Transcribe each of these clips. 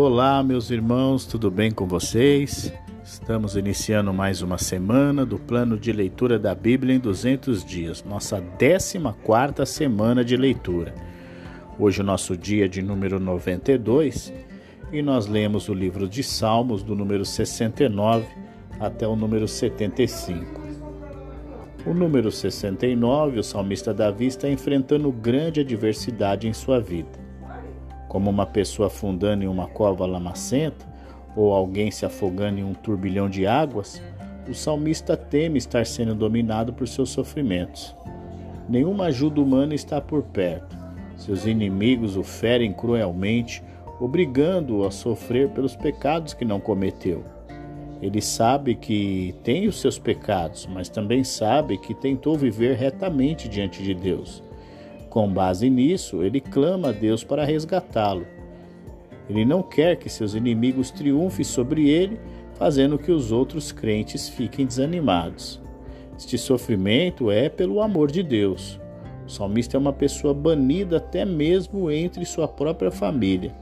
Olá, meus irmãos, tudo bem com vocês? Estamos iniciando mais uma semana do plano de leitura da Bíblia em 200 dias, nossa 14 semana de leitura. Hoje, o nosso dia de número 92 e nós lemos o livro de Salmos, do número 69 até o número 75. O número 69, o salmista Davi está enfrentando grande adversidade em sua vida como uma pessoa afundando em uma cova lamacenta ou alguém se afogando em um turbilhão de águas, o salmista teme estar sendo dominado por seus sofrimentos. Nenhuma ajuda humana está por perto. Seus inimigos o ferem cruelmente, obrigando-o a sofrer pelos pecados que não cometeu. Ele sabe que tem os seus pecados, mas também sabe que tentou viver retamente diante de Deus. Com base nisso, ele clama a Deus para resgatá-lo. Ele não quer que seus inimigos triunfem sobre ele, fazendo que os outros crentes fiquem desanimados. Este sofrimento é pelo amor de Deus. O salmista é uma pessoa banida até mesmo entre sua própria família.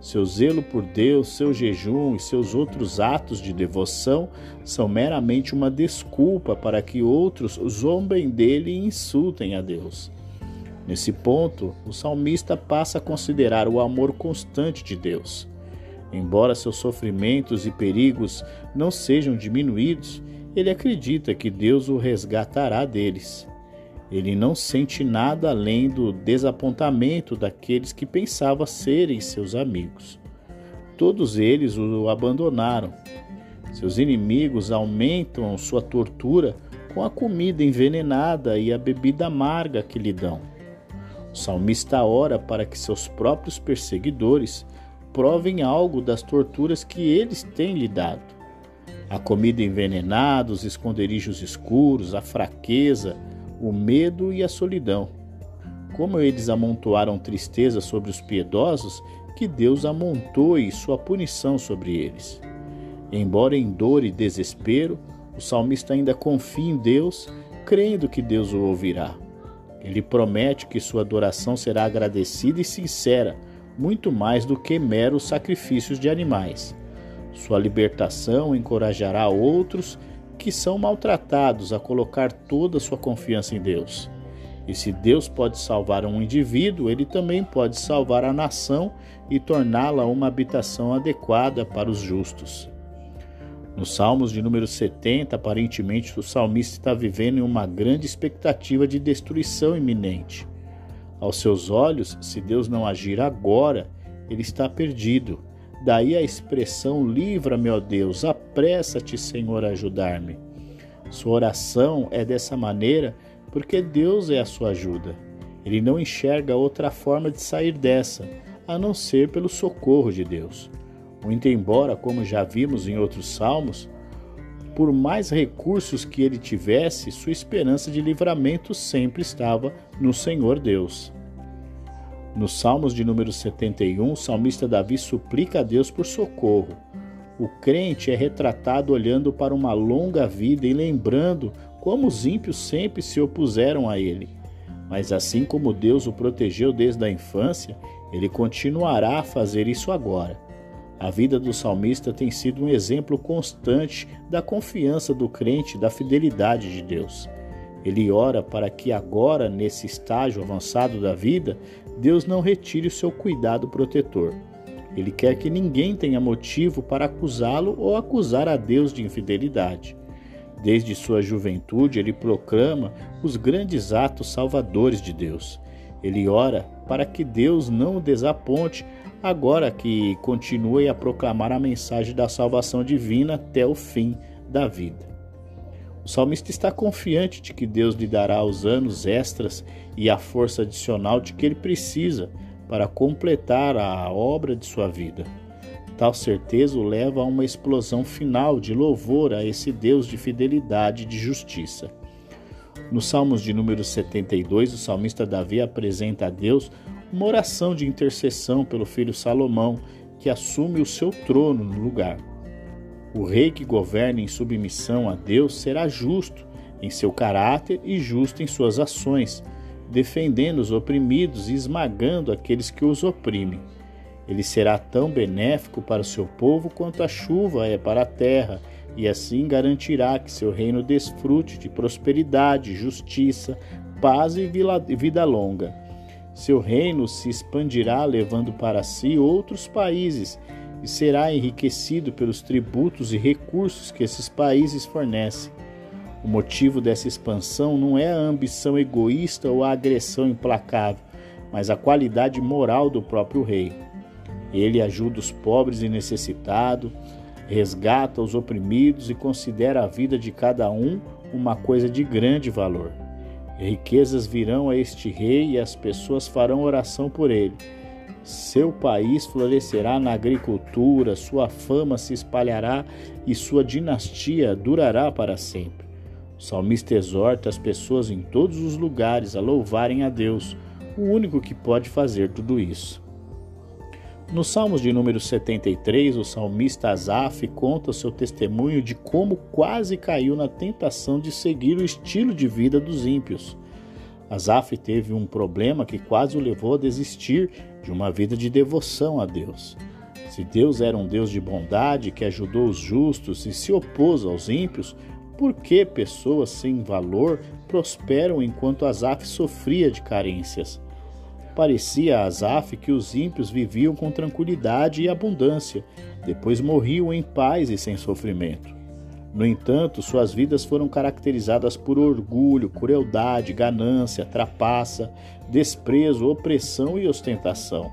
Seu zelo por Deus, seu jejum e seus outros atos de devoção são meramente uma desculpa para que outros zombem dele e insultem a Deus. Nesse ponto, o salmista passa a considerar o amor constante de Deus. Embora seus sofrimentos e perigos não sejam diminuídos, ele acredita que Deus o resgatará deles. Ele não sente nada além do desapontamento daqueles que pensava serem seus amigos. Todos eles o abandonaram. Seus inimigos aumentam sua tortura com a comida envenenada e a bebida amarga que lhe dão. Salmista ora para que seus próprios perseguidores provem algo das torturas que eles têm lhe dado. A comida envenenada, os esconderijos escuros, a fraqueza, o medo e a solidão. Como eles amontoaram tristeza sobre os piedosos, que Deus amontoe sua punição sobre eles. Embora em dor e desespero, o salmista ainda confia em Deus, crendo que Deus o ouvirá. Ele promete que sua adoração será agradecida e sincera, muito mais do que meros sacrifícios de animais. Sua libertação encorajará outros que são maltratados a colocar toda sua confiança em Deus. E se Deus pode salvar um indivíduo, ele também pode salvar a nação e torná-la uma habitação adequada para os justos. Nos Salmos de número 70, aparentemente o salmista está vivendo em uma grande expectativa de destruição iminente. Aos seus olhos, se Deus não agir agora, ele está perdido. Daí a expressão: Livra-me, ó Deus, apressa-te, Senhor, a ajudar-me. Sua oração é dessa maneira porque Deus é a sua ajuda. Ele não enxerga outra forma de sair dessa, a não ser pelo socorro de Deus. Muito embora, como já vimos em outros salmos, por mais recursos que ele tivesse, sua esperança de livramento sempre estava no Senhor Deus. Nos Salmos de número 71, o salmista Davi suplica a Deus por socorro. O crente é retratado olhando para uma longa vida e lembrando como os ímpios sempre se opuseram a ele. Mas assim como Deus o protegeu desde a infância, ele continuará a fazer isso agora. A vida do salmista tem sido um exemplo constante da confiança do crente, da fidelidade de Deus. Ele ora para que agora, nesse estágio avançado da vida, Deus não retire o seu cuidado protetor. Ele quer que ninguém tenha motivo para acusá-lo ou acusar a Deus de infidelidade. Desde sua juventude, ele proclama os grandes atos salvadores de Deus. Ele ora para que Deus não o desaponte, agora que continue a proclamar a mensagem da salvação divina até o fim da vida. O salmista está confiante de que Deus lhe dará os anos extras e a força adicional de que ele precisa para completar a obra de sua vida. Tal certeza o leva a uma explosão final de louvor a esse Deus de fidelidade e de justiça. Nos Salmos de número 72, o salmista Davi apresenta a Deus uma oração de intercessão pelo filho Salomão, que assume o seu trono no lugar. O rei que governa em submissão a Deus será justo em seu caráter e justo em suas ações, defendendo os oprimidos e esmagando aqueles que os oprimem. Ele será tão benéfico para o seu povo quanto a chuva é para a terra, e assim garantirá que seu reino desfrute de prosperidade, justiça, paz e vida longa. Seu reino se expandirá, levando para si outros países, e será enriquecido pelos tributos e recursos que esses países fornecem. O motivo dessa expansão não é a ambição egoísta ou a agressão implacável, mas a qualidade moral do próprio rei. Ele ajuda os pobres e necessitados, resgata os oprimidos e considera a vida de cada um uma coisa de grande valor. Riquezas virão a este rei e as pessoas farão oração por ele. Seu país florescerá na agricultura, sua fama se espalhará e sua dinastia durará para sempre. O salmista exorta as pessoas em todos os lugares a louvarem a Deus, o único que pode fazer tudo isso. Nos Salmos de número 73, o salmista Asaf conta seu testemunho de como quase caiu na tentação de seguir o estilo de vida dos ímpios. Asaf teve um problema que quase o levou a desistir de uma vida de devoção a Deus. Se Deus era um Deus de bondade que ajudou os justos e se opôs aos ímpios, por que pessoas sem valor prosperam enquanto Asaf sofria de carências? Parecia a Asaf que os ímpios viviam com tranquilidade e abundância, depois morriam em paz e sem sofrimento. No entanto, suas vidas foram caracterizadas por orgulho, crueldade, ganância, trapaça, desprezo, opressão e ostentação.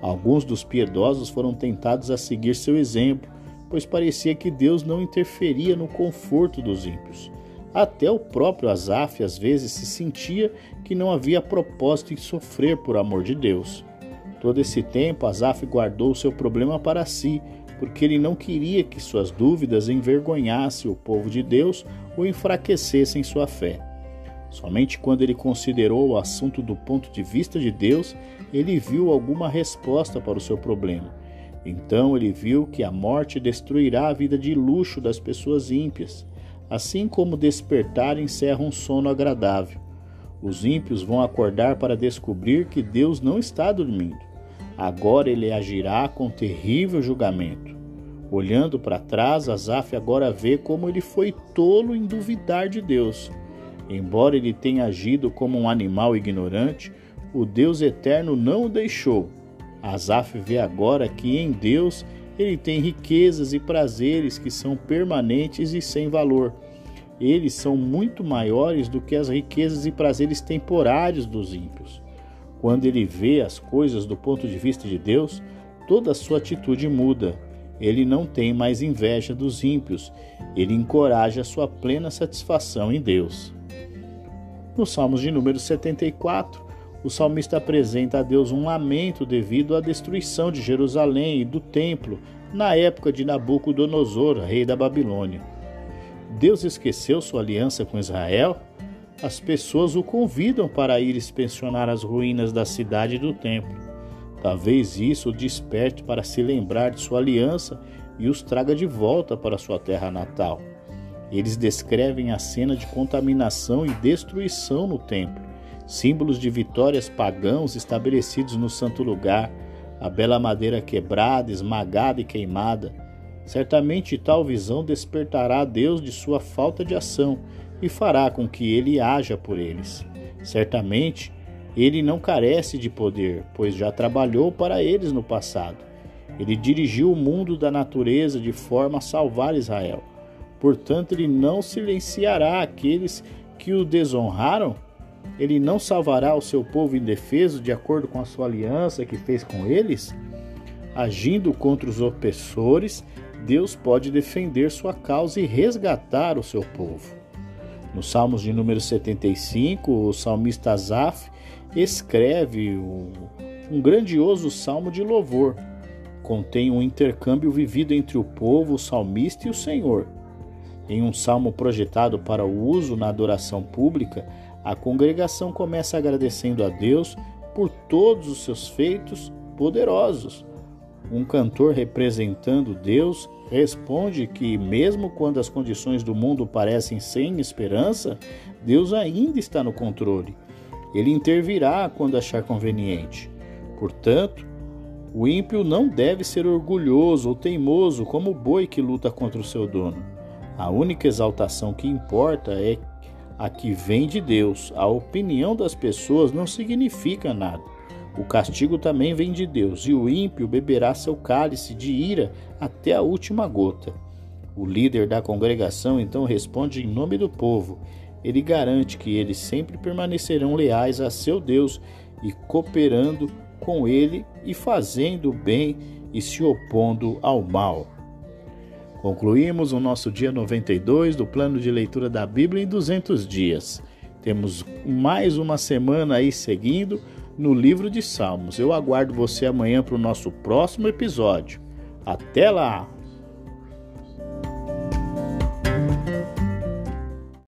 Alguns dos piedosos foram tentados a seguir seu exemplo, pois parecia que Deus não interferia no conforto dos ímpios. Até o próprio Asaf às vezes se sentia que não havia propósito em sofrer por amor de Deus. Todo esse tempo, Asaf guardou seu problema para si, porque ele não queria que suas dúvidas envergonhassem o povo de Deus ou enfraquecessem sua fé. Somente quando ele considerou o assunto do ponto de vista de Deus, ele viu alguma resposta para o seu problema. Então ele viu que a morte destruirá a vida de luxo das pessoas ímpias assim como despertar encerra um sono agradável. Os ímpios vão acordar para descobrir que Deus não está dormindo. Agora ele agirá com terrível julgamento. Olhando para trás, Asaf agora vê como ele foi tolo em duvidar de Deus. Embora ele tenha agido como um animal ignorante, o Deus eterno não o deixou. Asaf vê agora que em Deus ele tem riquezas e prazeres que são permanentes e sem valor. Eles são muito maiores do que as riquezas e prazeres temporários dos ímpios. Quando ele vê as coisas do ponto de vista de Deus, toda a sua atitude muda. Ele não tem mais inveja dos ímpios, ele encoraja a sua plena satisfação em Deus. No Salmos de número 74, o salmista apresenta a Deus um lamento devido à destruição de Jerusalém e do templo na época de Nabucodonosor, rei da Babilônia. Deus esqueceu sua aliança com Israel? As pessoas o convidam para ir inspecionar as ruínas da cidade e do templo. Talvez isso o desperte para se lembrar de sua aliança e os traga de volta para sua terra natal. Eles descrevem a cena de contaminação e destruição no templo símbolos de vitórias pagãos estabelecidos no santo lugar, a bela madeira quebrada, esmagada e queimada. Certamente tal visão despertará Deus de sua falta de ação e fará com que ele haja por eles. Certamente ele não carece de poder, pois já trabalhou para eles no passado. Ele dirigiu o mundo da natureza de forma a salvar Israel. Portanto, ele não silenciará aqueles que o desonraram ele não salvará o seu povo indefeso de acordo com a sua aliança que fez com eles? Agindo contra os opressores, Deus pode defender sua causa e resgatar o seu povo. No Salmos de número 75, o salmista Asaf escreve um grandioso salmo de louvor. Contém um intercâmbio vivido entre o povo, o salmista e o Senhor. Em um salmo projetado para o uso na adoração pública, a congregação começa agradecendo a Deus por todos os seus feitos poderosos. Um cantor representando Deus responde que, mesmo quando as condições do mundo parecem sem esperança, Deus ainda está no controle. Ele intervirá quando achar conveniente. Portanto, O ímpio não deve ser orgulhoso ou teimoso como o boi que luta contra o seu dono. A única exaltação que importa é a que vem de Deus. A opinião das pessoas não significa nada. O castigo também vem de Deus, e o ímpio beberá seu cálice de ira até a última gota. O líder da congregação então responde em nome do povo. Ele garante que eles sempre permanecerão leais a seu Deus e cooperando com ele e fazendo o bem e se opondo ao mal. Concluímos o nosso dia 92 do plano de leitura da Bíblia em 200 dias. Temos mais uma semana aí seguindo no livro de Salmos. Eu aguardo você amanhã para o nosso próximo episódio. Até lá!